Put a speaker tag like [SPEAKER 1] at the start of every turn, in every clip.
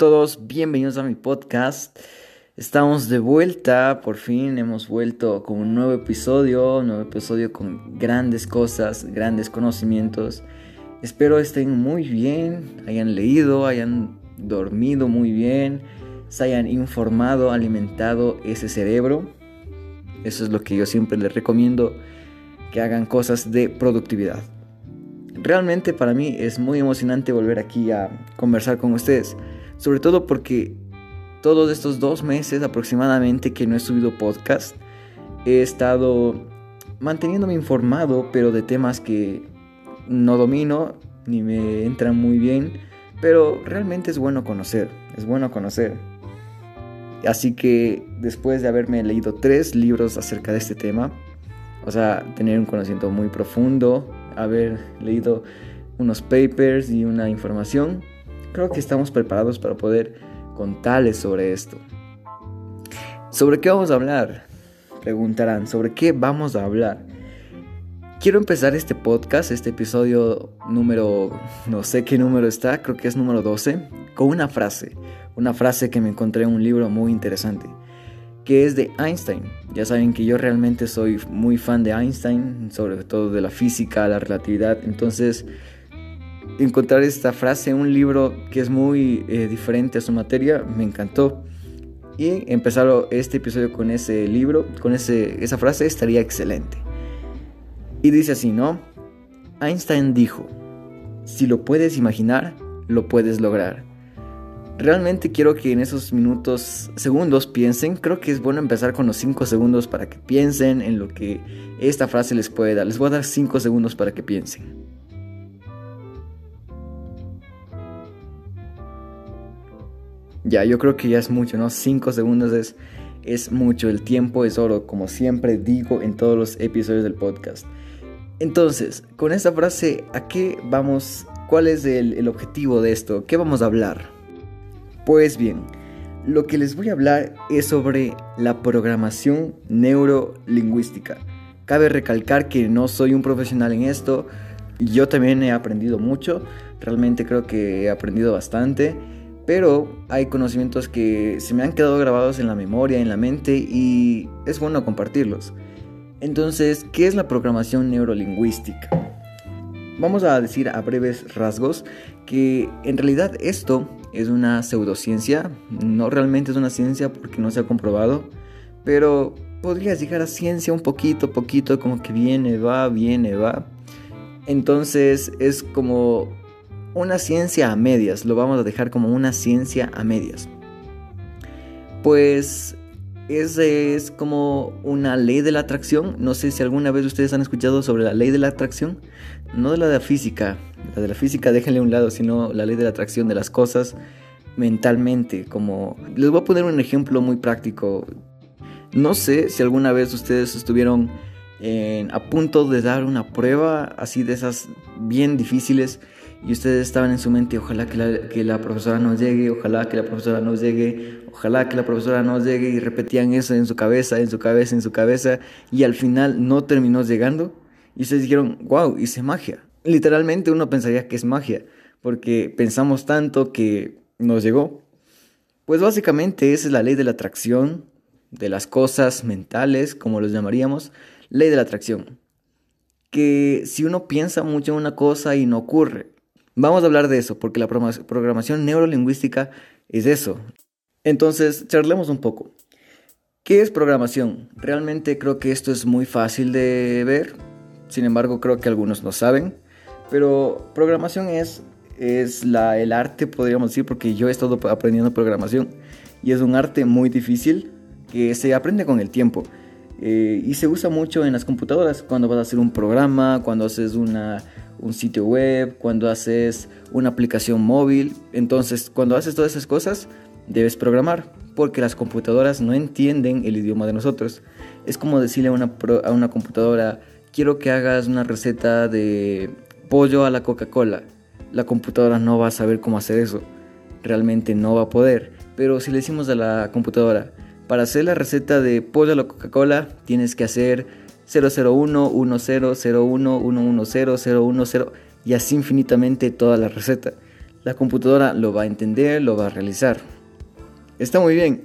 [SPEAKER 1] Todos, bienvenidos a mi podcast. Estamos de vuelta, por fin hemos vuelto con un nuevo episodio, un nuevo episodio con grandes cosas, grandes conocimientos. Espero estén muy bien, hayan leído, hayan dormido muy bien, se hayan informado, alimentado ese cerebro. Eso es lo que yo siempre les recomiendo, que hagan cosas de productividad. Realmente para mí es muy emocionante volver aquí a conversar con ustedes, sobre todo porque todos estos dos meses aproximadamente que no he subido podcast, he estado manteniéndome informado, pero de temas que no domino ni me entran muy bien, pero realmente es bueno conocer, es bueno conocer. Así que después de haberme leído tres libros acerca de este tema, o sea, tener un conocimiento muy profundo, haber leído unos papers y una información, creo que estamos preparados para poder contarles sobre esto. ¿Sobre qué vamos a hablar? Preguntarán, ¿sobre qué vamos a hablar? Quiero empezar este podcast, este episodio número, no sé qué número está, creo que es número 12, con una frase, una frase que me encontré en un libro muy interesante, que es de Einstein. Ya saben que yo realmente soy muy fan de Einstein, sobre todo de la física, la relatividad, entonces encontrar esta frase en un libro que es muy eh, diferente a su materia me encantó. Y empezar este episodio con ese libro, con ese, esa frase, estaría excelente. Y dice así, ¿no? Einstein dijo, si lo puedes imaginar, lo puedes lograr. Realmente quiero que en esos minutos, segundos piensen. Creo que es bueno empezar con los 5 segundos para que piensen en lo que esta frase les puede dar. Les voy a dar 5 segundos para que piensen. Ya, yo creo que ya es mucho, ¿no? 5 segundos es, es mucho, el tiempo es oro, como siempre digo en todos los episodios del podcast. Entonces, con esta frase, ¿a qué vamos? ¿Cuál es el, el objetivo de esto? ¿Qué vamos a hablar? Pues bien, lo que les voy a hablar es sobre la programación neurolingüística. Cabe recalcar que no soy un profesional en esto, yo también he aprendido mucho, realmente creo que he aprendido bastante pero hay conocimientos que se me han quedado grabados en la memoria, en la mente y es bueno compartirlos. Entonces, ¿qué es la programación neurolingüística? Vamos a decir a breves rasgos que en realidad esto es una pseudociencia, no realmente es una ciencia porque no se ha comprobado, pero podrías llegar a ciencia un poquito, poquito, como que viene, va, viene, va. Entonces es como una ciencia a medias, lo vamos a dejar como una ciencia a medias. Pues ese es como una ley de la atracción. No sé si alguna vez ustedes han escuchado sobre la ley de la atracción. No de la de la física. La de la física déjenle a un lado, sino la ley de la atracción de las cosas mentalmente. Como les voy a poner un ejemplo muy práctico. No sé si alguna vez ustedes estuvieron a punto de dar una prueba así de esas bien difíciles y ustedes estaban en su mente, ojalá que la, que la profesora nos llegue, ojalá que la profesora nos llegue, ojalá que la profesora nos llegue y repetían eso en su cabeza, en su cabeza, en su cabeza y al final no terminó llegando y ustedes dijeron, wow, hice magia. Literalmente uno pensaría que es magia porque pensamos tanto que nos llegó. Pues básicamente esa es la ley de la atracción, de las cosas mentales, como los llamaríamos, ley de la atracción. Que si uno piensa mucho en una cosa y no ocurre, Vamos a hablar de eso, porque la programación neurolingüística es eso. Entonces, charlemos un poco. ¿Qué es programación? Realmente creo que esto es muy fácil de ver, sin embargo creo que algunos no saben, pero programación es, es la, el arte, podríamos decir, porque yo he estado aprendiendo programación y es un arte muy difícil que se aprende con el tiempo. Eh, y se usa mucho en las computadoras cuando vas a hacer un programa, cuando haces una, un sitio web, cuando haces una aplicación móvil. Entonces, cuando haces todas esas cosas, debes programar, porque las computadoras no entienden el idioma de nosotros. Es como decirle a una, a una computadora, quiero que hagas una receta de pollo a la Coca-Cola. La computadora no va a saber cómo hacer eso. Realmente no va a poder. Pero si le decimos a la computadora, para hacer la receta de pollo a la Coca-Cola, tienes que hacer 001, 10, 01, 110, 010 y así infinitamente toda la receta. la computadora lo va a entender, lo va a realizar. Está muy bien.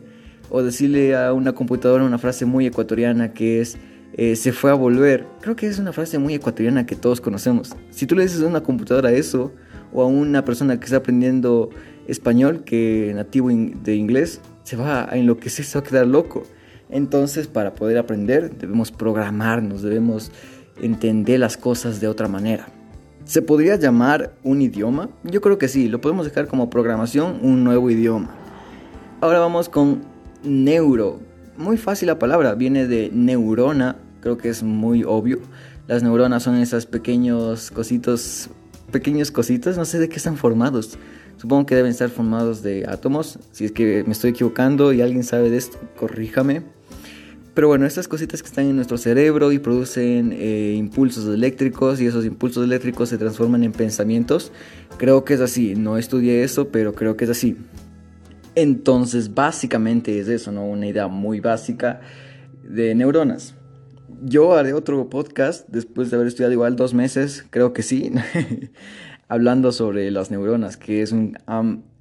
[SPEAKER 1] O decirle a una computadora una frase muy ecuatoriana que es eh, se fue a volver. Creo que es una frase muy ecuatoriana que todos conocemos. Si tú le dices a una computadora eso, o a una persona que está aprendiendo español, que nativo de inglés, se va a enloquecer, se va a quedar loco. Entonces, para poder aprender, debemos programarnos, debemos entender las cosas de otra manera. ¿Se podría llamar un idioma? Yo creo que sí, lo podemos dejar como programación, un nuevo idioma. Ahora vamos con neuro. Muy fácil la palabra, viene de neurona, creo que es muy obvio. Las neuronas son esas pequeños cositos, pequeños cositas, no sé de qué están formados. Supongo que deben estar formados de átomos. Si es que me estoy equivocando y alguien sabe de esto, corríjame. Pero bueno, estas cositas que están en nuestro cerebro y producen eh, impulsos eléctricos y esos impulsos eléctricos se transforman en pensamientos, creo que es así. No estudié eso, pero creo que es así. Entonces, básicamente es eso, ¿no? Una idea muy básica de neuronas. Yo haré otro podcast después de haber estudiado igual dos meses, creo que sí, hablando sobre las neuronas, que es un,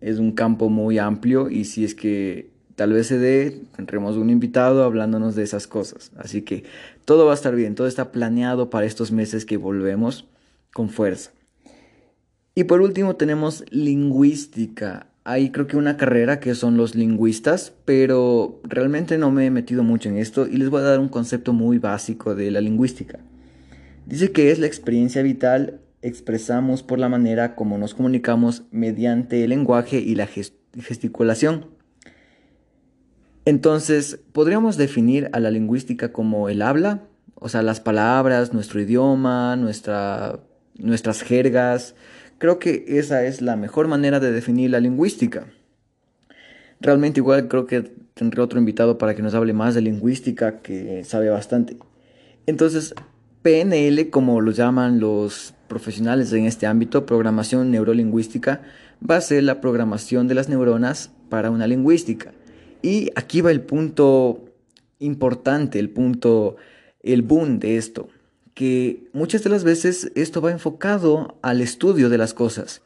[SPEAKER 1] es un campo muy amplio y si es que tal vez se dé, tendremos un invitado hablándonos de esas cosas. Así que todo va a estar bien, todo está planeado para estos meses que volvemos con fuerza. Y por último tenemos lingüística. Hay creo que una carrera que son los lingüistas, pero realmente no me he metido mucho en esto y les voy a dar un concepto muy básico de la lingüística. Dice que es la experiencia vital expresamos por la manera como nos comunicamos mediante el lenguaje y la gesticulación. Entonces, podríamos definir a la lingüística como el habla, o sea, las palabras, nuestro idioma, nuestra, nuestras jergas. Creo que esa es la mejor manera de definir la lingüística. Realmente igual creo que tendré otro invitado para que nos hable más de lingüística, que sabe bastante. Entonces, PNL, como lo llaman los profesionales en este ámbito, programación neurolingüística, va a ser la programación de las neuronas para una lingüística. Y aquí va el punto importante, el punto, el boom de esto, que muchas de las veces esto va enfocado al estudio de las cosas,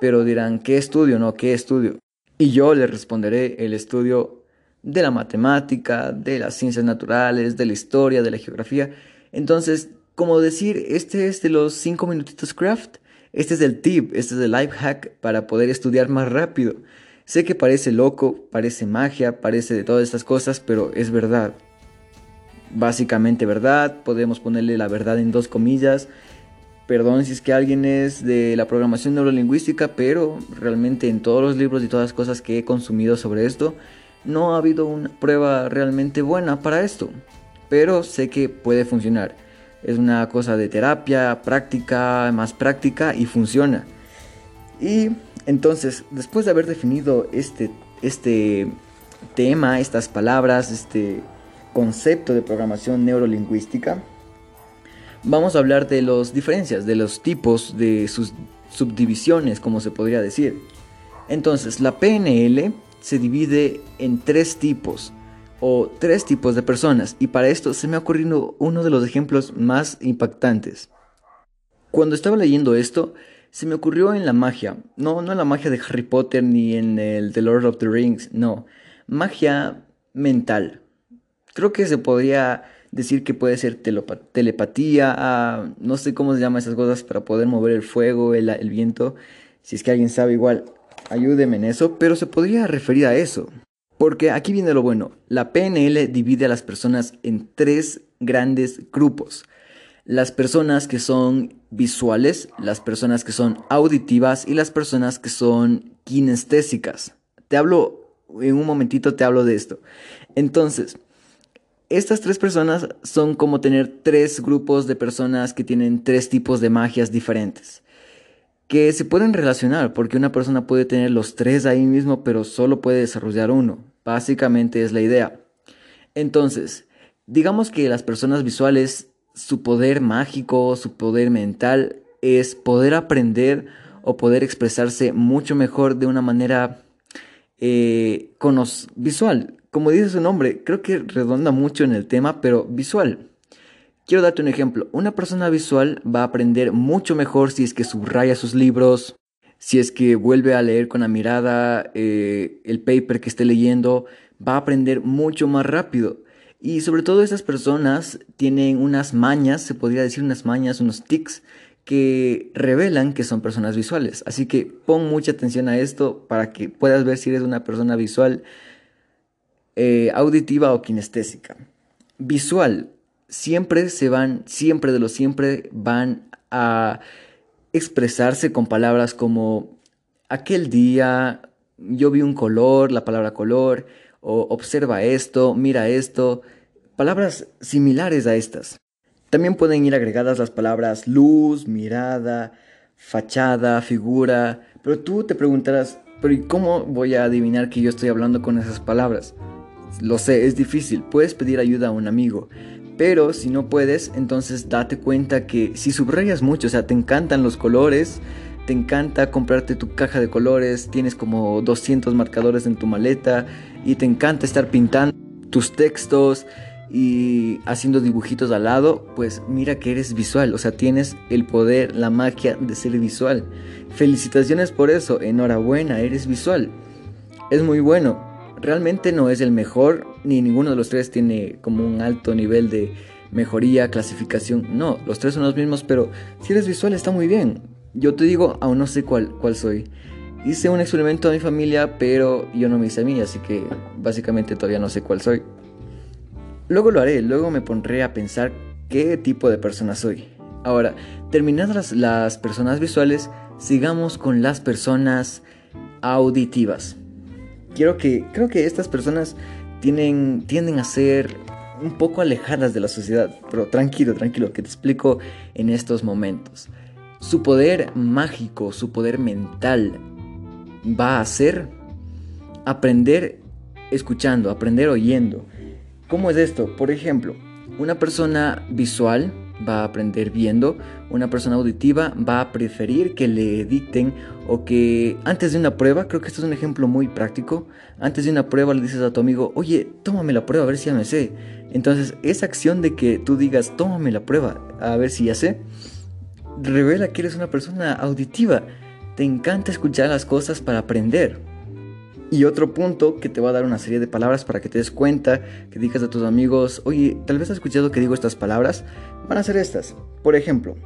[SPEAKER 1] pero dirán, ¿qué estudio? No, ¿qué estudio? Y yo les responderé el estudio de la matemática, de las ciencias naturales, de la historia, de la geografía. Entonces, como decir, este es de los 5 minutitos craft, este es el tip, este es el life hack para poder estudiar más rápido. Sé que parece loco, parece magia, parece de todas estas cosas, pero es verdad. Básicamente verdad, podemos ponerle la verdad en dos comillas. Perdón si es que alguien es de la programación neurolingüística, pero realmente en todos los libros y todas las cosas que he consumido sobre esto, no ha habido una prueba realmente buena para esto. Pero sé que puede funcionar. Es una cosa de terapia, práctica, más práctica y funciona. Y entonces, después de haber definido este, este tema, estas palabras, este concepto de programación neurolingüística, vamos a hablar de las diferencias, de los tipos, de sus subdivisiones, como se podría decir. Entonces, la PNL se divide en tres tipos o tres tipos de personas y para esto se me ha ocurrido uno de los ejemplos más impactantes. Cuando estaba leyendo esto, se me ocurrió en la magia. No, no en la magia de Harry Potter ni en el The Lord of the Rings, no. Magia mental. Creo que se podría decir que puede ser telepatía, ah, no sé cómo se llama esas cosas para poder mover el fuego, el, el viento. Si es que alguien sabe igual, ayúdeme en eso, pero se podría referir a eso. Porque aquí viene lo bueno, la PNL divide a las personas en tres grandes grupos las personas que son visuales, las personas que son auditivas y las personas que son kinestésicas. Te hablo, en un momentito te hablo de esto. Entonces, estas tres personas son como tener tres grupos de personas que tienen tres tipos de magias diferentes. Que se pueden relacionar porque una persona puede tener los tres ahí mismo pero solo puede desarrollar uno. Básicamente es la idea. Entonces, digamos que las personas visuales su poder mágico, su poder mental es poder aprender o poder expresarse mucho mejor de una manera eh, visual. Como dice su nombre, creo que redonda mucho en el tema, pero visual. Quiero darte un ejemplo. Una persona visual va a aprender mucho mejor si es que subraya sus libros, Si es que vuelve a leer con la mirada eh, el paper que esté leyendo, va a aprender mucho más rápido. Y sobre todo estas personas tienen unas mañas, se podría decir unas mañas, unos tics, que revelan que son personas visuales. Así que pon mucha atención a esto para que puedas ver si eres una persona visual, eh, auditiva o kinestésica. Visual, siempre se van, siempre de lo siempre van a expresarse con palabras como aquel día, yo vi un color, la palabra color, o observa esto, mira esto, palabras similares a estas. También pueden ir agregadas las palabras luz, mirada, fachada, figura, pero tú te preguntarás, pero ¿y cómo voy a adivinar que yo estoy hablando con esas palabras? Lo sé, es difícil, puedes pedir ayuda a un amigo, pero si no puedes, entonces date cuenta que si subrayas mucho, o sea, te encantan los colores, te encanta comprarte tu caja de colores, tienes como 200 marcadores en tu maleta y te encanta estar pintando tus textos y haciendo dibujitos al lado, pues mira que eres visual, o sea, tienes el poder, la magia de ser visual. Felicitaciones por eso, enhorabuena, eres visual. Es muy bueno. Realmente no es el mejor, ni ninguno de los tres tiene como un alto nivel de mejoría, clasificación. No, los tres son los mismos, pero si eres visual está muy bien. Yo te digo, aún no sé cuál, cuál soy. Hice un experimento a mi familia, pero yo no me hice a mí, así que básicamente todavía no sé cuál soy. Luego lo haré, luego me pondré a pensar qué tipo de persona soy. Ahora, terminadas las personas visuales, sigamos con las personas auditivas. Quiero que, creo que estas personas tienen, tienden a ser un poco alejadas de la sociedad, pero tranquilo, tranquilo, que te explico en estos momentos. Su poder mágico, su poder mental va a ser aprender escuchando, aprender oyendo. ¿Cómo es esto? Por ejemplo, una persona visual va a aprender viendo, una persona auditiva va a preferir que le dicten o que antes de una prueba, creo que esto es un ejemplo muy práctico, antes de una prueba le dices a tu amigo, oye, tómame la prueba a ver si ya me sé. Entonces, esa acción de que tú digas, tómame la prueba a ver si ya sé, revela que eres una persona auditiva. Te encanta escuchar las cosas para aprender. Y otro punto que te va a dar una serie de palabras para que te des cuenta, que digas a tus amigos, oye, tal vez has escuchado que digo estas palabras, van a ser estas. Por ejemplo,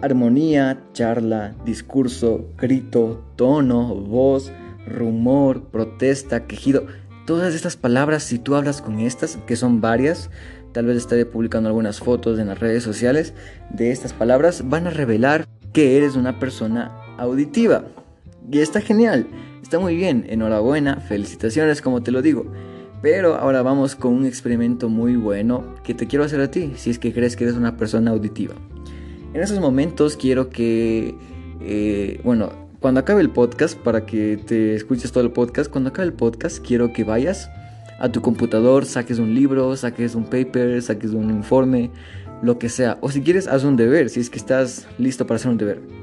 [SPEAKER 1] armonía, charla, discurso, grito, tono, voz, rumor, protesta, quejido. Todas estas palabras, si tú hablas con estas, que son varias, tal vez estaré publicando algunas fotos en las redes sociales de estas palabras, van a revelar que eres una persona auditiva. Y está genial, está muy bien, enhorabuena, felicitaciones como te lo digo. Pero ahora vamos con un experimento muy bueno que te quiero hacer a ti, si es que crees que eres una persona auditiva. En esos momentos quiero que, eh, bueno, cuando acabe el podcast, para que te escuches todo el podcast, cuando acabe el podcast quiero que vayas a tu computador, saques un libro, saques un paper, saques un informe, lo que sea. O si quieres, haz un deber, si es que estás listo para hacer un deber.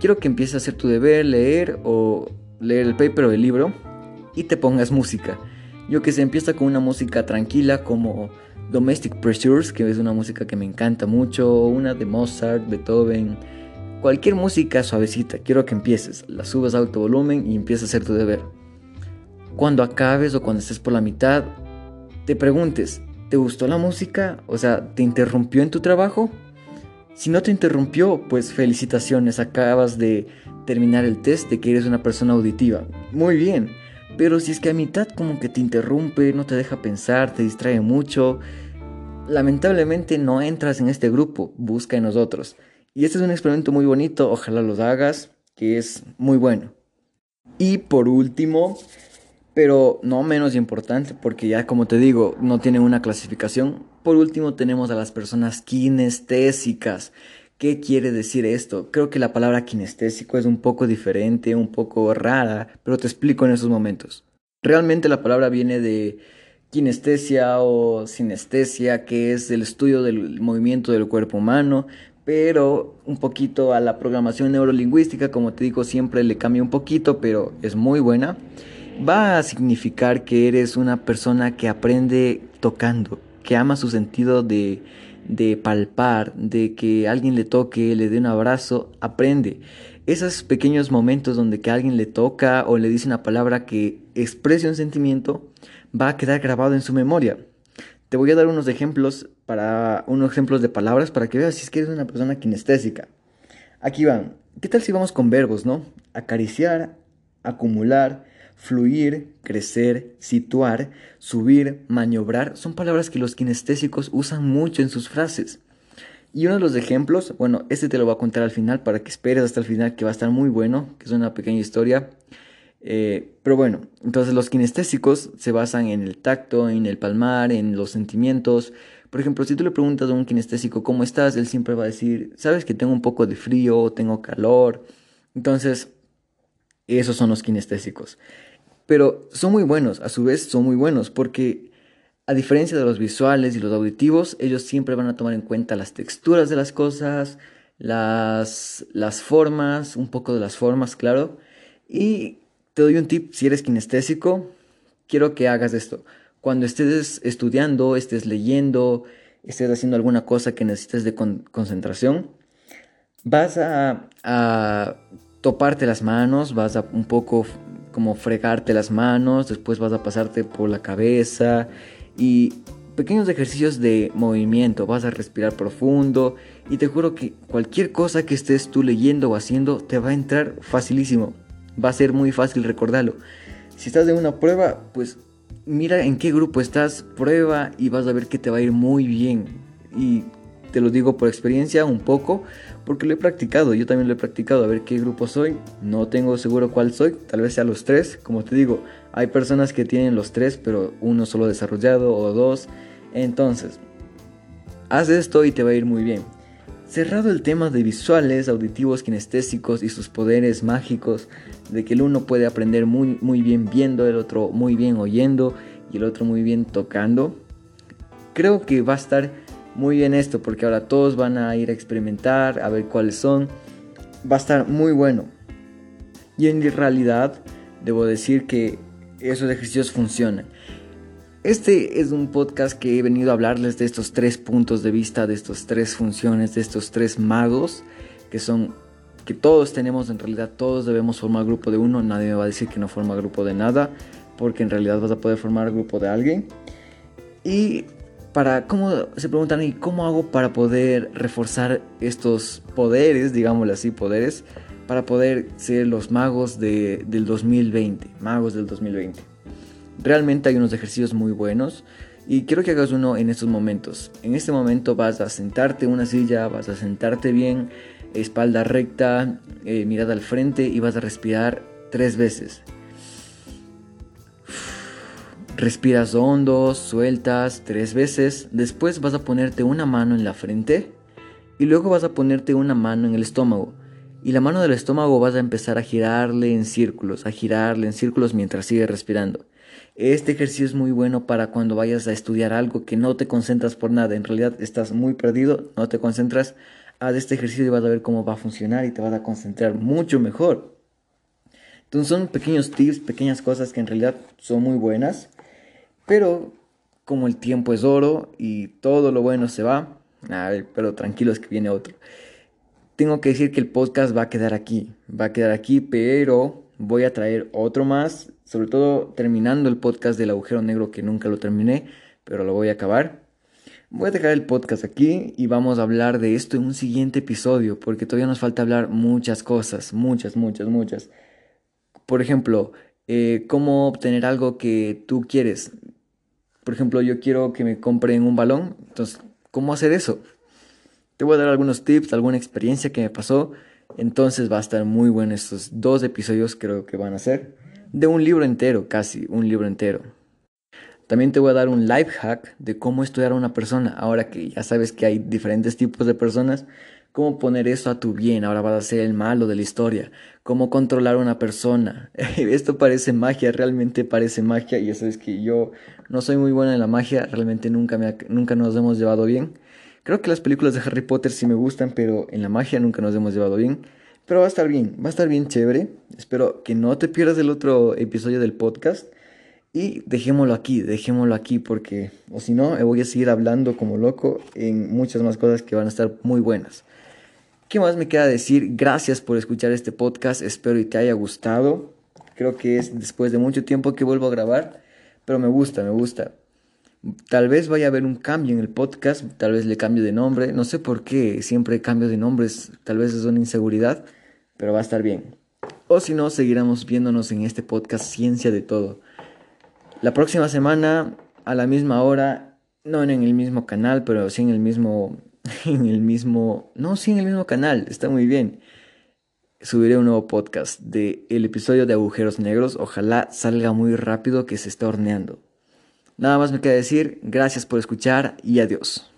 [SPEAKER 1] Quiero que empieces a hacer tu deber, leer o leer el paper o el libro y te pongas música. Yo que sé, empieza con una música tranquila como Domestic Pressures, que es una música que me encanta mucho, una de Mozart, Beethoven, cualquier música suavecita. Quiero que empieces, la subas a alto volumen y empieces a hacer tu deber cuando acabes o cuando estés por la mitad, te preguntes, ¿te gustó la música? O sea, ¿te interrumpió en tu trabajo? Si no te interrumpió, pues felicitaciones, acabas de terminar el test de que eres una persona auditiva. Muy bien, pero si es que a mitad como que te interrumpe, no te deja pensar, te distrae mucho, lamentablemente no entras en este grupo, busca en nosotros. Y este es un experimento muy bonito, ojalá los hagas, que es muy bueno. Y por último, pero no menos importante, porque ya como te digo, no tienen una clasificación. Por último tenemos a las personas kinestésicas. ¿Qué quiere decir esto? Creo que la palabra kinestésico es un poco diferente, un poco rara, pero te explico en esos momentos. Realmente la palabra viene de kinestesia o sinestesia, que es el estudio del movimiento del cuerpo humano, pero un poquito a la programación neurolingüística, como te digo, siempre le cambia un poquito, pero es muy buena va a significar que eres una persona que aprende tocando, que ama su sentido de, de palpar, de que alguien le toque, le dé un abrazo, aprende. Esos pequeños momentos donde que alguien le toca o le dice una palabra que exprese un sentimiento, va a quedar grabado en su memoria. Te voy a dar unos ejemplos para unos ejemplos de palabras para que veas si es que eres una persona kinestésica. Aquí van. ¿Qué tal si vamos con verbos, no? Acariciar, acumular, fluir, crecer, situar, subir, maniobrar, son palabras que los kinestésicos usan mucho en sus frases. Y uno de los ejemplos, bueno, este te lo voy a contar al final para que esperes hasta el final, que va a estar muy bueno, que es una pequeña historia. Eh, pero bueno, entonces los kinestésicos se basan en el tacto, en el palmar, en los sentimientos. Por ejemplo, si tú le preguntas a un kinestésico cómo estás, él siempre va a decir, sabes que tengo un poco de frío, tengo calor. Entonces, esos son los kinestésicos. Pero son muy buenos, a su vez son muy buenos, porque a diferencia de los visuales y los auditivos, ellos siempre van a tomar en cuenta las texturas de las cosas, las, las formas, un poco de las formas, claro. Y te doy un tip, si eres kinestésico, quiero que hagas esto. Cuando estés estudiando, estés leyendo, estés haciendo alguna cosa que necesites de concentración, vas a, a toparte las manos, vas a un poco como fregarte las manos, después vas a pasarte por la cabeza y pequeños ejercicios de movimiento, vas a respirar profundo y te juro que cualquier cosa que estés tú leyendo o haciendo te va a entrar facilísimo, va a ser muy fácil recordarlo. Si estás de una prueba, pues mira en qué grupo estás, prueba y vas a ver que te va a ir muy bien. Y te lo digo por experiencia un poco, porque lo he practicado, yo también lo he practicado, a ver qué grupo soy, no tengo seguro cuál soy, tal vez sea los tres, como te digo, hay personas que tienen los tres, pero uno solo desarrollado o dos, entonces, haz esto y te va a ir muy bien. Cerrado el tema de visuales, auditivos, kinestésicos y sus poderes mágicos, de que el uno puede aprender muy, muy bien viendo, el otro muy bien oyendo y el otro muy bien tocando, creo que va a estar muy bien esto porque ahora todos van a ir a experimentar, a ver cuáles son. Va a estar muy bueno. Y en realidad debo decir que esos ejercicios funcionan. Este es un podcast que he venido a hablarles de estos tres puntos de vista, de estas tres funciones, de estos tres magos, que son que todos tenemos en realidad, todos debemos formar grupo de uno, nadie me va a decir que no forma grupo de nada, porque en realidad vas a poder formar grupo de alguien. Y para, ¿cómo se preguntan y cómo hago para poder reforzar estos poderes, digámoslo así, poderes, para poder ser los magos de, del 2020, magos del 2020? Realmente hay unos ejercicios muy buenos y quiero que hagas uno en estos momentos. En este momento vas a sentarte en una silla, vas a sentarte bien, espalda recta, eh, mirada al frente y vas a respirar tres veces. Respiras hondo, sueltas tres veces, después vas a ponerte una mano en la frente y luego vas a ponerte una mano en el estómago. Y la mano del estómago vas a empezar a girarle en círculos, a girarle en círculos mientras sigues respirando. Este ejercicio es muy bueno para cuando vayas a estudiar algo que no te concentras por nada, en realidad estás muy perdido, no te concentras, haz este ejercicio y vas a ver cómo va a funcionar y te vas a concentrar mucho mejor. Entonces son pequeños tips, pequeñas cosas que en realidad son muy buenas pero como el tiempo es oro y todo lo bueno se va, a ver, pero tranquilos que viene otro. Tengo que decir que el podcast va a quedar aquí, va a quedar aquí, pero voy a traer otro más, sobre todo terminando el podcast del agujero negro que nunca lo terminé, pero lo voy a acabar. Voy a dejar el podcast aquí y vamos a hablar de esto en un siguiente episodio, porque todavía nos falta hablar muchas cosas, muchas, muchas, muchas. Por ejemplo, eh, cómo obtener algo que tú quieres. Por ejemplo, yo quiero que me compren un balón, entonces, ¿cómo hacer eso? Te voy a dar algunos tips, alguna experiencia que me pasó, entonces va a estar muy bueno estos dos episodios, creo que van a ser, de un libro entero, casi, un libro entero. También te voy a dar un life hack de cómo estudiar a una persona, ahora que ya sabes que hay diferentes tipos de personas, cómo poner eso a tu bien, ahora vas a ser el malo de la historia, cómo controlar a una persona. Esto parece magia, realmente parece magia y eso es que yo no soy muy buena en la magia, realmente nunca, nunca nos hemos llevado bien. Creo que las películas de Harry Potter sí me gustan, pero en la magia nunca nos hemos llevado bien. Pero va a estar bien, va a estar bien chévere. Espero que no te pierdas el otro episodio del podcast. Y dejémoslo aquí, dejémoslo aquí porque, o si no, voy a seguir hablando como loco en muchas más cosas que van a estar muy buenas. ¿Qué más me queda decir? Gracias por escuchar este podcast, espero y te haya gustado. Creo que es después de mucho tiempo que vuelvo a grabar, pero me gusta, me gusta. Tal vez vaya a haber un cambio en el podcast, tal vez le cambio de nombre, no sé por qué siempre cambio de nombres, tal vez es una inseguridad, pero va a estar bien. O si no, seguiremos viéndonos en este podcast Ciencia de Todo. La próxima semana, a la misma hora, no en el mismo canal, pero sí en el mismo, en el mismo, no, sí en el mismo canal, está muy bien. Subiré un nuevo podcast de el episodio de agujeros negros, ojalá salga muy rápido que se está horneando. Nada más me queda decir, gracias por escuchar y adiós.